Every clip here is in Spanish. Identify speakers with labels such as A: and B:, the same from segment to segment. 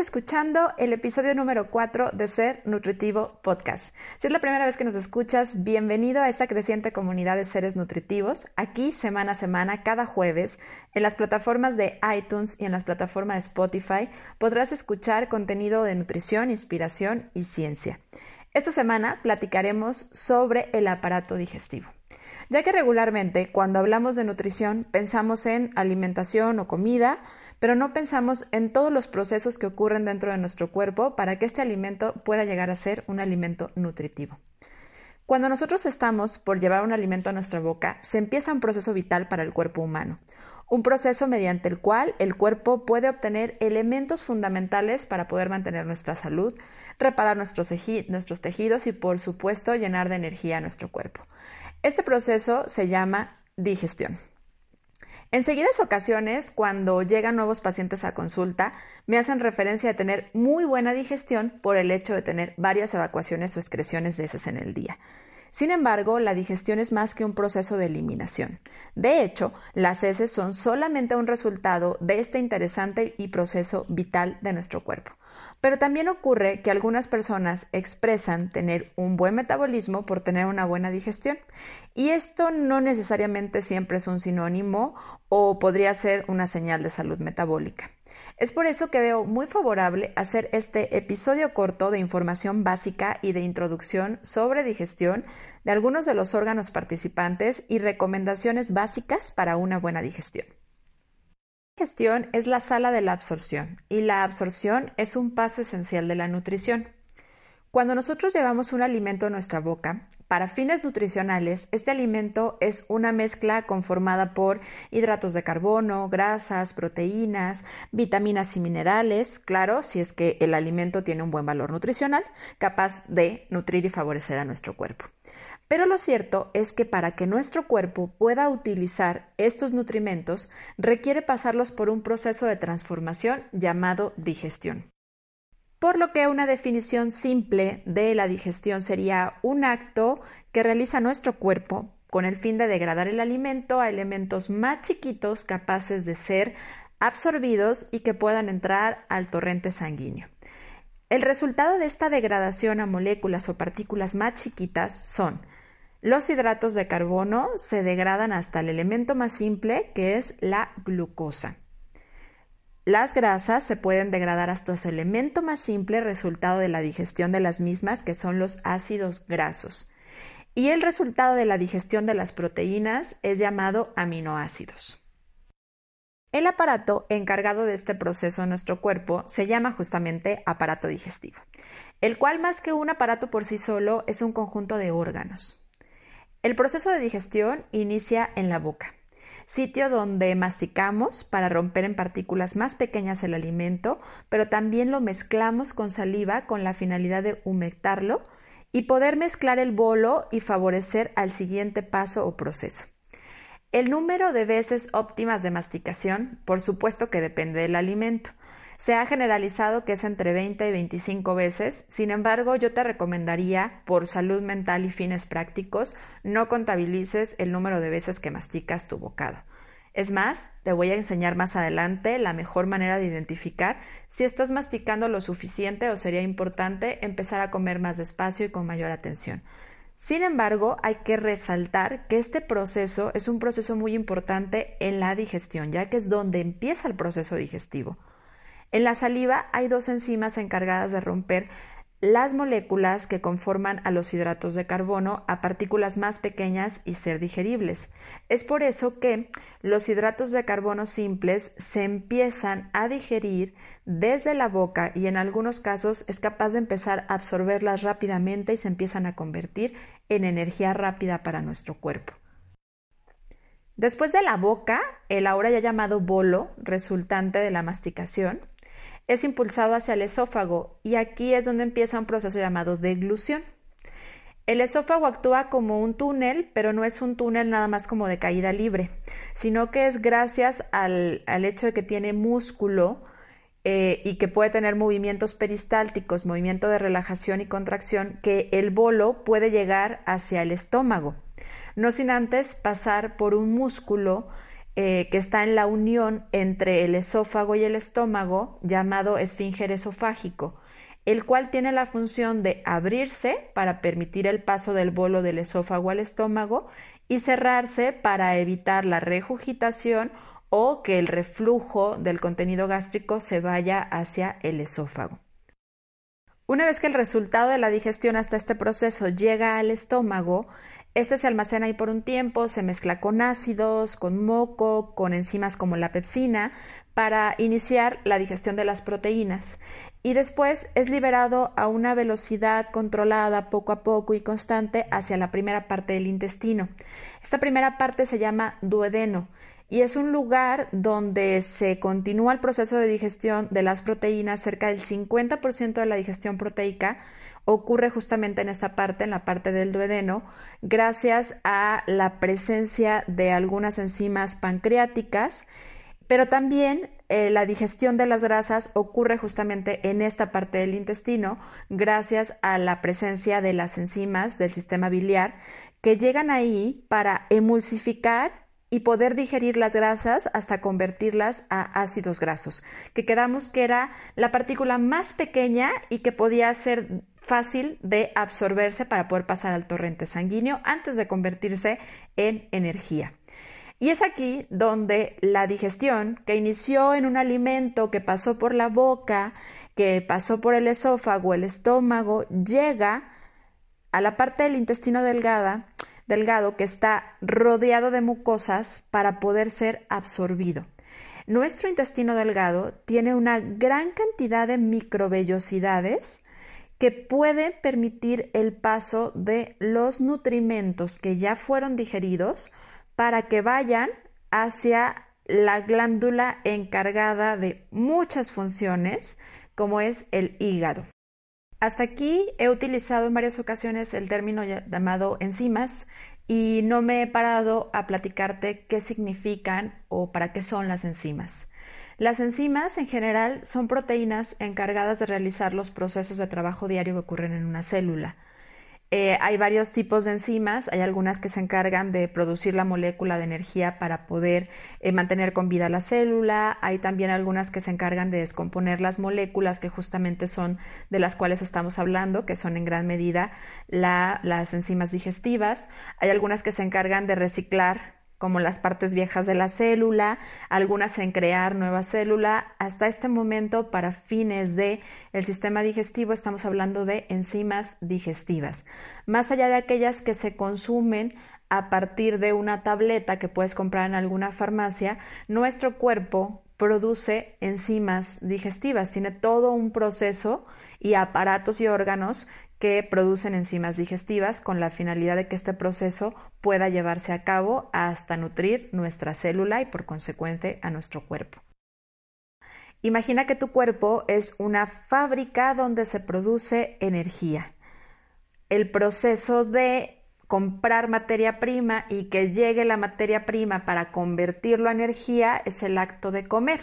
A: Escuchando el episodio número 4 de Ser Nutritivo Podcast. Si es la primera vez que nos escuchas, bienvenido a esta creciente comunidad de seres nutritivos. Aquí, semana a semana, cada jueves, en las plataformas de iTunes y en las plataformas de Spotify, podrás escuchar contenido de nutrición, inspiración y ciencia. Esta semana platicaremos sobre el aparato digestivo ya que regularmente cuando hablamos de nutrición pensamos en alimentación o comida, pero no pensamos en todos los procesos que ocurren dentro de nuestro cuerpo para que este alimento pueda llegar a ser un alimento nutritivo. Cuando nosotros estamos por llevar un alimento a nuestra boca, se empieza un proceso vital para el cuerpo humano, un proceso mediante el cual el cuerpo puede obtener elementos fundamentales para poder mantener nuestra salud, reparar nuestros, tejidos y, por supuesto, llenar de energía a nuestro cuerpo. Este proceso se llama digestión. En seguidas ocasiones, cuando llegan nuevos pacientes a consulta, me hacen referencia a tener muy buena digestión por el hecho de tener varias evacuaciones o excreciones de heces en el día. Sin embargo, la digestión es más que un proceso de eliminación. De hecho, las heces son solamente un resultado de este interesante y proceso vital de nuestro cuerpo. Pero también ocurre que algunas personas expresan tener un buen metabolismo por tener una buena digestión. Y esto no necesariamente siempre es un sinónimo o podría ser una señal de salud metabólica. Es por eso que veo muy favorable hacer este episodio corto de información básica y de introducción sobre digestión de algunos de los órganos participantes y recomendaciones básicas para una buena digestión digestión es la sala de la absorción y la absorción es un paso esencial de la nutrición. Cuando nosotros llevamos un alimento a nuestra boca, para fines nutricionales, este alimento es una mezcla conformada por hidratos de carbono, grasas, proteínas, vitaminas y minerales, claro, si es que el alimento tiene un buen valor nutricional, capaz de nutrir y favorecer a nuestro cuerpo. Pero lo cierto es que para que nuestro cuerpo pueda utilizar estos nutrimentos, requiere pasarlos por un proceso de transformación llamado digestión. Por lo que una definición simple de la digestión sería un acto que realiza nuestro cuerpo con el fin de degradar el alimento a elementos más chiquitos capaces de ser absorbidos y que puedan entrar al torrente sanguíneo. El resultado de esta degradación a moléculas o partículas más chiquitas son los hidratos de carbono se degradan hasta el elemento más simple, que es la glucosa. Las grasas se pueden degradar hasta su elemento más simple, resultado de la digestión de las mismas, que son los ácidos grasos. Y el resultado de la digestión de las proteínas es llamado aminoácidos. El aparato encargado de este proceso en nuestro cuerpo se llama justamente aparato digestivo, el cual más que un aparato por sí solo es un conjunto de órganos. El proceso de digestión inicia en la boca, sitio donde masticamos para romper en partículas más pequeñas el alimento, pero también lo mezclamos con saliva con la finalidad de humectarlo y poder mezclar el bolo y favorecer al siguiente paso o proceso. El número de veces óptimas de masticación, por supuesto que depende del alimento. Se ha generalizado que es entre 20 y 25 veces, sin embargo yo te recomendaría, por salud mental y fines prácticos, no contabilices el número de veces que masticas tu bocado. Es más, te voy a enseñar más adelante la mejor manera de identificar si estás masticando lo suficiente o sería importante empezar a comer más despacio y con mayor atención. Sin embargo, hay que resaltar que este proceso es un proceso muy importante en la digestión, ya que es donde empieza el proceso digestivo. En la saliva hay dos enzimas encargadas de romper las moléculas que conforman a los hidratos de carbono a partículas más pequeñas y ser digeribles. Es por eso que los hidratos de carbono simples se empiezan a digerir desde la boca y en algunos casos es capaz de empezar a absorberlas rápidamente y se empiezan a convertir en energía rápida para nuestro cuerpo. Después de la boca, el ahora ya llamado bolo, resultante de la masticación, es impulsado hacia el esófago y aquí es donde empieza un proceso llamado deglución. El esófago actúa como un túnel, pero no es un túnel nada más como de caída libre, sino que es gracias al, al hecho de que tiene músculo eh, y que puede tener movimientos peristálticos, movimiento de relajación y contracción, que el bolo puede llegar hacia el estómago, no sin antes pasar por un músculo eh, que está en la unión entre el esófago y el estómago, llamado esfínter esofágico, el cual tiene la función de abrirse para permitir el paso del bolo del esófago al estómago y cerrarse para evitar la regurgitación o que el reflujo del contenido gástrico se vaya hacia el esófago. Una vez que el resultado de la digestión hasta este proceso llega al estómago, este se almacena ahí por un tiempo, se mezcla con ácidos, con moco, con enzimas como la pepsina, para iniciar la digestión de las proteínas. Y después es liberado a una velocidad controlada poco a poco y constante hacia la primera parte del intestino. Esta primera parte se llama duodeno y es un lugar donde se continúa el proceso de digestión de las proteínas, cerca del 50% de la digestión proteica ocurre justamente en esta parte, en la parte del duodeno, gracias a la presencia de algunas enzimas pancreáticas, pero también eh, la digestión de las grasas ocurre justamente en esta parte del intestino, gracias a la presencia de las enzimas del sistema biliar que llegan ahí para emulsificar y poder digerir las grasas hasta convertirlas a ácidos grasos, que quedamos que era la partícula más pequeña y que podía ser fácil de absorberse para poder pasar al torrente sanguíneo antes de convertirse en energía. Y es aquí donde la digestión, que inició en un alimento que pasó por la boca, que pasó por el esófago, el estómago, llega a la parte del intestino delgada delgado que está rodeado de mucosas para poder ser absorbido. Nuestro intestino delgado tiene una gran cantidad de microvellosidades que pueden permitir el paso de los nutrimentos que ya fueron digeridos para que vayan hacia la glándula encargada de muchas funciones, como es el hígado. Hasta aquí he utilizado en varias ocasiones el término llamado enzimas y no me he parado a platicarte qué significan o para qué son las enzimas. Las enzimas en general son proteínas encargadas de realizar los procesos de trabajo diario que ocurren en una célula. Eh, hay varios tipos de enzimas, hay algunas que se encargan de producir la molécula de energía para poder eh, mantener con vida la célula, hay también algunas que se encargan de descomponer las moléculas que justamente son de las cuales estamos hablando, que son en gran medida las enzimas digestivas, hay algunas que se encargan de reciclar como las partes viejas de la célula, algunas en crear nueva célula. Hasta este momento, para fines de el sistema digestivo, estamos hablando de enzimas digestivas. Más allá de aquellas que se consumen a partir de una tableta que puedes comprar en alguna farmacia, nuestro cuerpo produce enzimas digestivas, tiene todo un proceso y aparatos y órganos que producen enzimas digestivas con la finalidad de que este proceso pueda llevarse a cabo hasta nutrir nuestra célula y por consecuente a nuestro cuerpo. Imagina que tu cuerpo es una fábrica donde se produce energía. El proceso de comprar materia prima y que llegue la materia prima para convertirlo a energía es el acto de comer.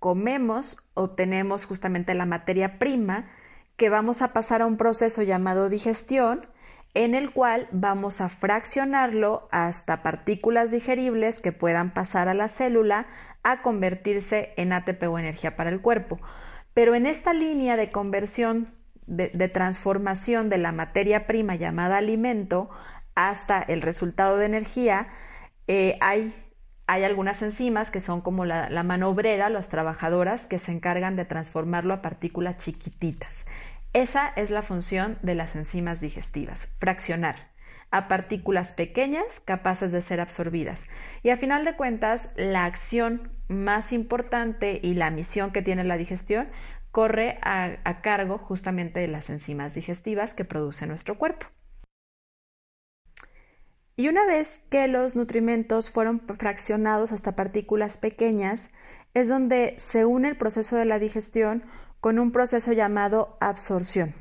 A: Comemos, obtenemos justamente la materia prima, que vamos a pasar a un proceso llamado digestión, en el cual vamos a fraccionarlo hasta partículas digeribles que puedan pasar a la célula a convertirse en ATP o energía para el cuerpo. Pero en esta línea de conversión, de, transformación de la materia prima llamada alimento hasta el resultado de energía, eh, hay, hay, algunas enzimas que son como la, la mano obrera, las trabajadoras, que se encargan de transformarlo a partículas chiquititas. Esa es la función de las enzimas digestivas, fraccionar a partículas pequeñas capaces de ser absorbidas. Y a final de cuentas, la acción más importante y la misión que tiene la digestión corre a, cargo justamente de las enzimas digestivas que produce nuestro cuerpo. Y una vez que los nutrimentos fueron fraccionados hasta partículas pequeñas, es donde se une el proceso de la digestión con un proceso llamado absorción.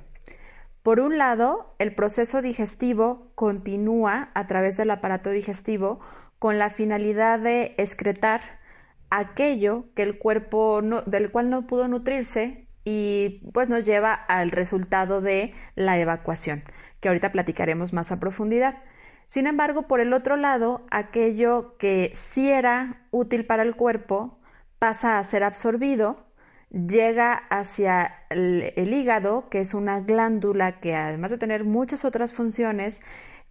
A: Por un lado, el proceso digestivo continúa a través del aparato digestivo con la finalidad de excretar aquello que el cuerpo del cual no pudo nutrirse y pues nos lleva al resultado de la evacuación, que ahorita platicaremos más a profundidad. Sin embargo, por el otro lado, aquello que sí era útil para el cuerpo pasa a ser absorbido, llega hacia el, hígado, que es una glándula que además de tener muchas otras funciones,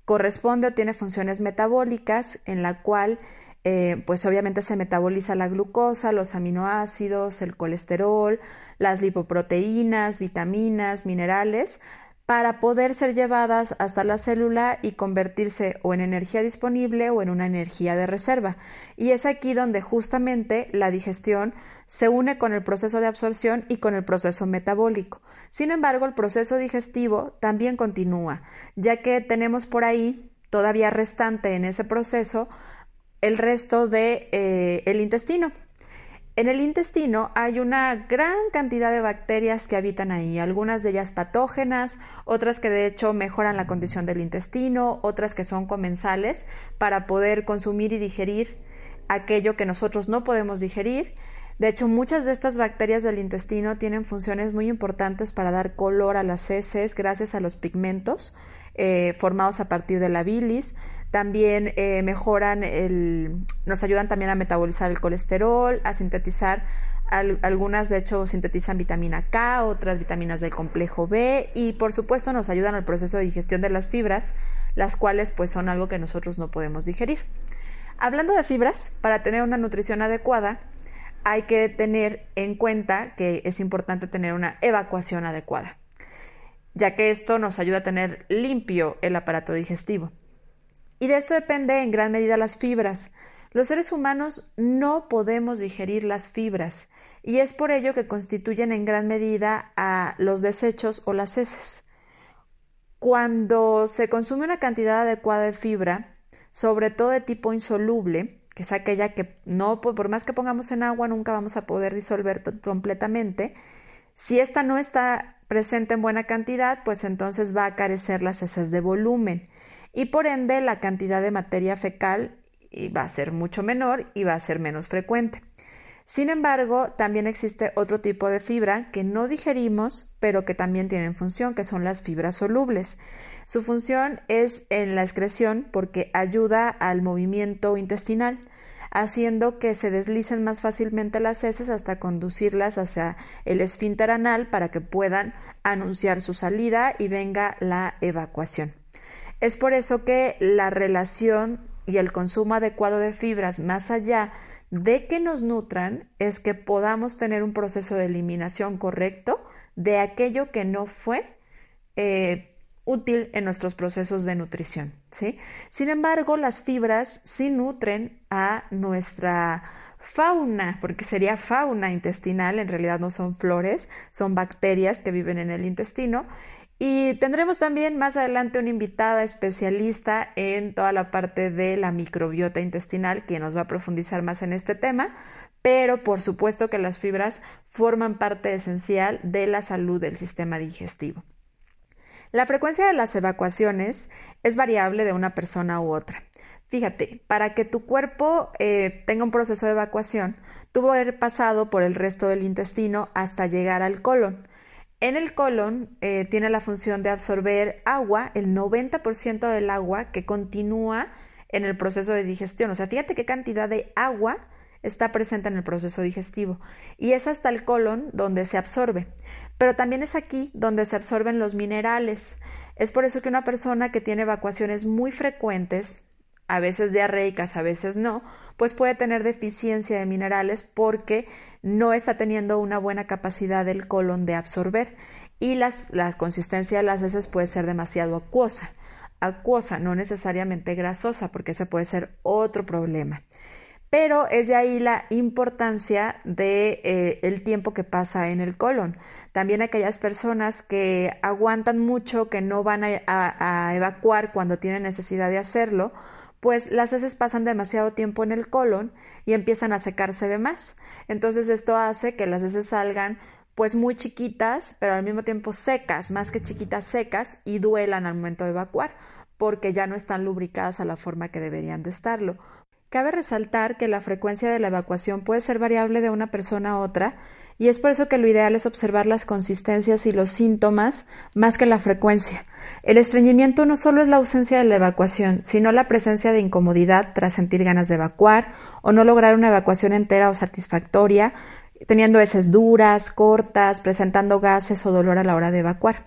A: corresponde o tiene funciones metabólicas en la cual eh, pues obviamente se metaboliza la glucosa, los aminoácidos, el colesterol, las lipoproteínas, vitaminas, minerales, para poder ser llevadas hasta la célula y convertirse o en energía disponible o en una energía de reserva. Y es aquí donde justamente la digestión se une con el proceso de absorción y con el proceso metabólico. Sin embargo, el proceso digestivo también continúa, ya que tenemos por ahí todavía restante en ese proceso el resto del de, eh, el intestino, en el intestino hay una gran cantidad de bacterias que habitan ahí, algunas de ellas patógenas, otras que de hecho mejoran la condición del intestino, otras que son comensales para poder consumir y digerir aquello que nosotros no podemos digerir. De hecho, muchas de estas bacterias del intestino tienen funciones muy importantes para dar color a las heces gracias a los pigmentos eh, formados a partir de la bilis. También eh, mejoran el, nos ayudan también a metabolizar el colesterol, a sintetizar algunas de hecho sintetizan vitamina K, otras vitaminas del complejo B y por supuesto nos ayudan al proceso de digestión de las fibras, las cuales pues son algo que nosotros no podemos digerir. Hablando de fibras, para tener una nutrición adecuada hay que tener en cuenta que es importante tener una evacuación adecuada, ya que esto nos ayuda a tener limpio el aparato digestivo. Y de esto depende en gran medida las fibras. Los seres humanos no podemos digerir las fibras y es por ello que constituyen en gran medida a los desechos o las heces. Cuando se consume una cantidad adecuada de fibra, sobre todo de tipo insoluble, que es aquella que no, por más que pongamos en agua, nunca vamos a poder disolver completamente, si esta no está presente en buena cantidad, pues entonces va a carecer las heces de volumen y por ende la cantidad de materia fecal va a ser mucho menor y va a ser menos frecuente. Sin embargo, también existe otro tipo de fibra que no digerimos, pero que también tienen función, que son las fibras solubles. Su función es en la excreción porque ayuda al movimiento intestinal, haciendo que se deslicen más fácilmente las heces hasta conducirlas hacia el esfínter anal para que puedan anunciar su salida y venga la evacuación. Es por eso que la relación y el consumo adecuado de fibras, más allá de que nos nutran, es que podamos tener un proceso de eliminación correcto de aquello que no fue eh, útil en nuestros procesos de nutrición. Sin embargo, las fibras sí nutren a nuestra fauna, porque sería fauna intestinal, en realidad no son flores, son bacterias que viven en el intestino y tendremos también más adelante una invitada especialista en toda la parte de la microbiota intestinal, quien nos va a profundizar más en este tema, pero por supuesto que las fibras forman parte esencial de la salud del sistema digestivo. La frecuencia de las evacuaciones es variable de una persona u otra. Fíjate, para que tu cuerpo eh, tenga un proceso de evacuación, tuvo que haber pasado por el resto del intestino hasta llegar al colon. En el colon eh, tiene la función de absorber agua, el 90% del agua que continúa en el proceso de digestión. O sea, fíjate qué cantidad de agua está presente en el proceso digestivo. Y es hasta el colon donde se absorbe. Pero también es aquí donde se absorben los minerales. Es por eso que una persona que tiene evacuaciones muy frecuentes, a veces diarreicas, a veces no, pues puede tener deficiencia de minerales porque no está teniendo una buena capacidad del colon de absorber y la consistencia de las heces puede ser demasiado acuosa. Acuosa, no necesariamente grasosa, porque ese puede ser otro problema. Pero es de ahí la importancia de eh, el tiempo que pasa en el colon. También aquellas personas que aguantan mucho, que no van a evacuar cuando tienen necesidad de hacerlo, pues las heces pasan demasiado tiempo en el colon y empiezan a secarse de más. Entonces esto hace que las heces salgan pues muy chiquitas, pero al mismo tiempo secas, más que chiquitas secas y duelan al momento de evacuar, porque ya no están lubricadas a la forma que deberían de estarlo. Cabe resaltar que la frecuencia de la evacuación puede ser variable de una persona a otra y es por eso que lo ideal es observar las consistencias y los síntomas más que la frecuencia. El estreñimiento no solo es la ausencia de la evacuación, sino la presencia de incomodidad tras sentir ganas de evacuar o no lograr una evacuación entera o satisfactoria, teniendo heces duras, cortas, presentando gases o dolor a la hora de evacuar.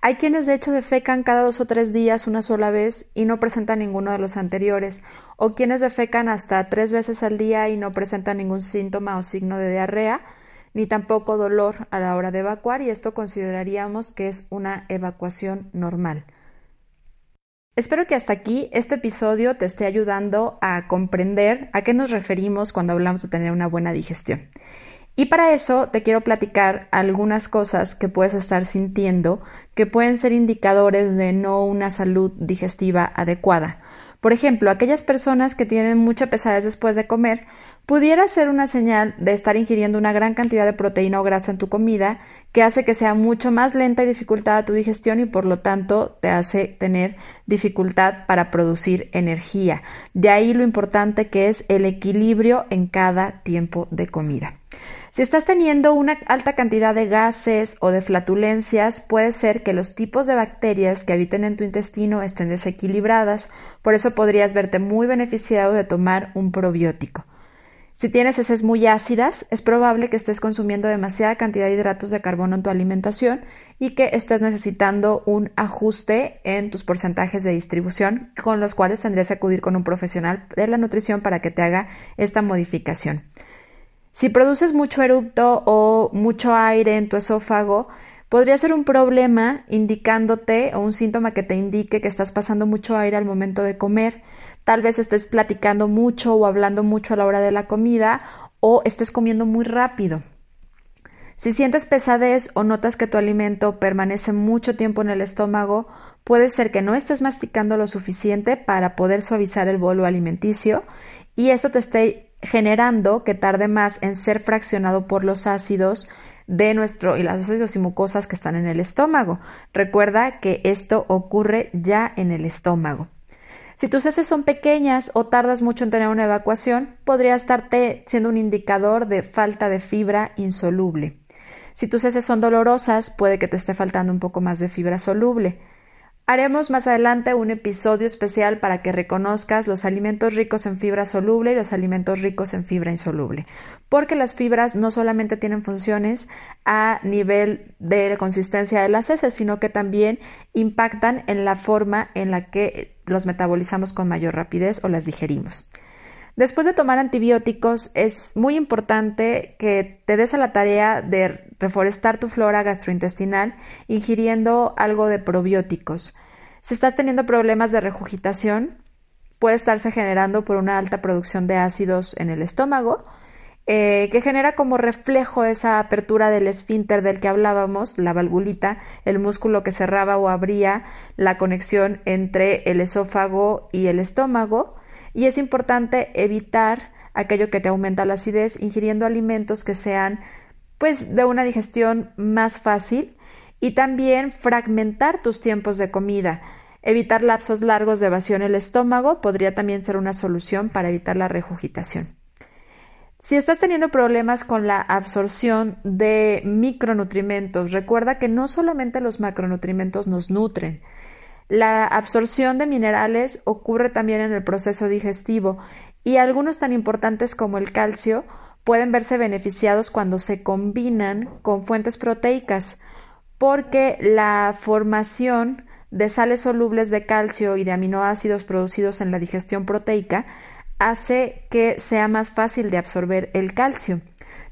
A: Hay quienes de hecho defecan cada dos o tres días una sola vez y no presentan ninguno de los anteriores, o quienes defecan hasta tres veces al día y no presentan ningún síntoma o signo de diarrea, ni tampoco dolor a la hora de evacuar y esto consideraríamos que es una evacuación normal. Espero que hasta aquí este episodio te esté ayudando a comprender a qué nos referimos cuando hablamos de tener una buena digestión. Y para eso te quiero platicar algunas cosas que puedes estar sintiendo que pueden ser indicadores de no una salud digestiva adecuada. Por ejemplo, aquellas personas que tienen mucha pesadez después de comer pudiera ser una señal de estar ingiriendo una gran cantidad de proteína o grasa en tu comida que hace que sea mucho más lenta y dificultada tu digestión y por lo tanto te hace tener dificultad para producir energía. De ahí lo importante que es el equilibrio en cada tiempo de comida. Si estás teniendo una alta cantidad de gases o de flatulencias, puede ser que los tipos de bacterias que habiten en tu intestino estén desequilibradas, por eso podrías verte muy beneficiado de tomar un probiótico. Si tienes heces muy ácidas, es probable que estés consumiendo demasiada cantidad de hidratos de carbono en tu alimentación y que estés necesitando un ajuste en tus porcentajes de distribución, con los cuales tendrías que acudir con un profesional de la nutrición para que te haga esta modificación. Si produces mucho erupto o mucho aire en tu esófago, podría ser un problema indicándote o un síntoma que te indique que estás pasando mucho aire al momento de comer Tal vez estés platicando mucho o hablando mucho a la hora de la comida o estés comiendo muy rápido. Si sientes pesadez o notas que tu alimento permanece mucho tiempo en el estómago, puede ser que no estés masticando lo suficiente para poder suavizar el bolo alimenticio y esto te esté generando que tarde más en ser fraccionado por los ácidos de nuestro y las ácidos y mucosas que están en el estómago. Recuerda que esto ocurre ya en el estómago. Si tus heces son pequeñas o tardas mucho en tener una evacuación, podría estarte siendo un indicador de falta de fibra insoluble. Si tus heces son dolorosas, puede que te esté faltando un poco más de fibra soluble. Haremos más adelante un episodio especial para que reconozcas los alimentos ricos en fibra soluble y los alimentos ricos en fibra insoluble, porque las fibras no solamente tienen funciones a nivel de consistencia de las heces, sino que también impactan en la forma en la que los metabolizamos con mayor rapidez o las digerimos. Después de tomar antibióticos, es muy importante que te des a la tarea de reforestar tu flora gastrointestinal ingiriendo algo de probióticos. Si estás teniendo problemas de regurgitación, puede estarse generando por una alta producción de ácidos en el estómago, eh, que genera como reflejo esa apertura del esfínter del que hablábamos, la valvulita, el músculo que cerraba o abría la conexión entre el esófago y el estómago, y es importante evitar aquello que te aumenta la acidez ingiriendo alimentos que sean pues de una digestión más fácil y también fragmentar tus tiempos de comida. Evitar lapsos largos de vacío en el estómago podría también ser una solución para evitar la regurgitación. Si estás teniendo problemas con la absorción de micronutrimentos, recuerda que no solamente los macronutrimentos nos nutren, la absorción de minerales ocurre también en el proceso digestivo y algunos tan importantes como el calcio pueden verse beneficiados cuando se combinan con fuentes proteicas, porque la formación de sales solubles de calcio y de aminoácidos producidos en la digestión proteica hace que sea más fácil de absorber el calcio.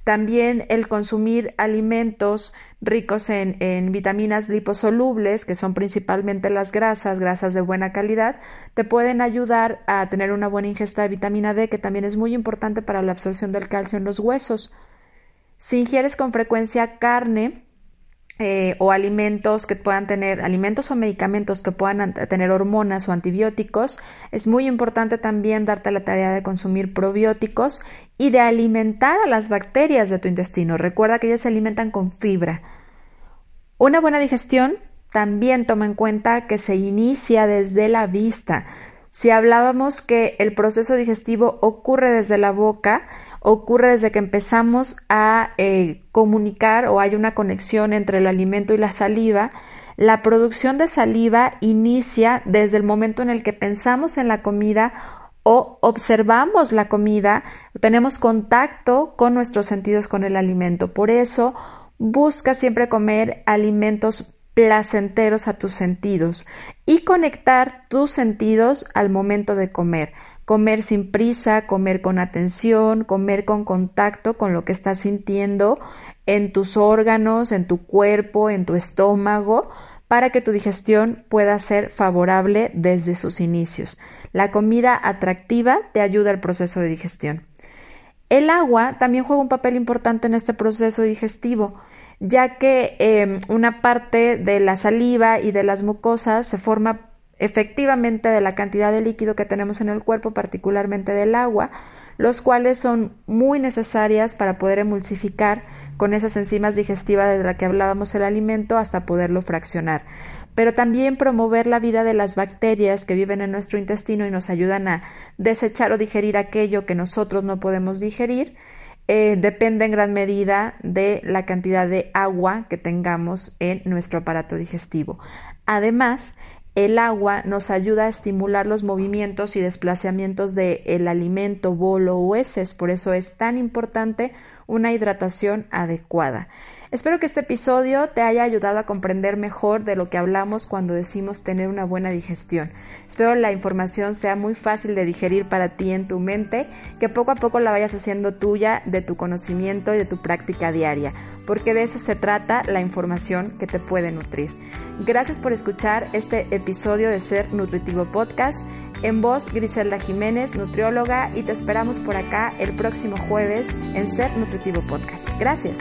A: También el consumir alimentos ricos en, vitaminas liposolubles, que son principalmente las grasas, grasas de buena calidad, te pueden ayudar a tener una buena ingesta de vitamina D, que también es muy importante para la absorción del calcio en los huesos. Si ingieres con frecuencia carne, eh, o alimentos que puedan tener, alimentos o medicamentos que puedan tener hormonas o antibióticos, es muy importante también darte la tarea de consumir probióticos y de alimentar a las bacterias de tu intestino. Recuerda que ellas se alimentan con fibra. Una buena digestión también toma en cuenta que se inicia desde la vista. Si hablábamos que el proceso digestivo ocurre desde la boca, ocurre desde que empezamos a eh, comunicar o hay una conexión entre el alimento y la saliva, la producción de saliva inicia desde el momento en el que pensamos en la comida o observamos la comida, tenemos contacto con nuestros sentidos con el alimento. Por eso, busca siempre comer alimentos placenteros a tus sentidos y conectar tus sentidos al momento de comer. Comer sin prisa, comer con atención, comer con contacto con lo que estás sintiendo en tus órganos, en tu cuerpo, en tu estómago, para que tu digestión pueda ser favorable desde sus inicios. La comida atractiva te ayuda al proceso de digestión. El agua también juega un papel importante en este proceso digestivo ya que em, una parte de la saliva y de las mucosas se forma efectivamente de la cantidad de líquido que tenemos en el cuerpo, particularmente del agua, los cuales son muy necesarias para poder emulsificar con esas enzimas digestivas de las que hablábamos el alimento hasta poderlo fraccionar. Pero también promover la vida de las bacterias que viven en nuestro intestino y nos ayudan a desechar o digerir aquello que nosotros no podemos digerir eh, depende en gran medida de la cantidad de agua que tengamos en nuestro aparato digestivo. Además, el agua nos ayuda a estimular los movimientos y desplazamientos del alimento, bolo o heces, por eso es tan importante una hidratación adecuada. Espero que este episodio te haya ayudado a comprender mejor de lo que hablamos cuando decimos tener una buena digestión. Espero la información sea muy fácil de digerir para ti en tu mente, que poco a poco la vayas haciendo tuya de tu conocimiento y de tu práctica diaria, porque de eso se trata la información que te puede nutrir. Gracias por escuchar este episodio de Ser Nutritivo Podcast. En voz, Griselda Jiménez, nutrióloga, y te esperamos por acá el próximo jueves en Ser Nutritivo Podcast. Gracias.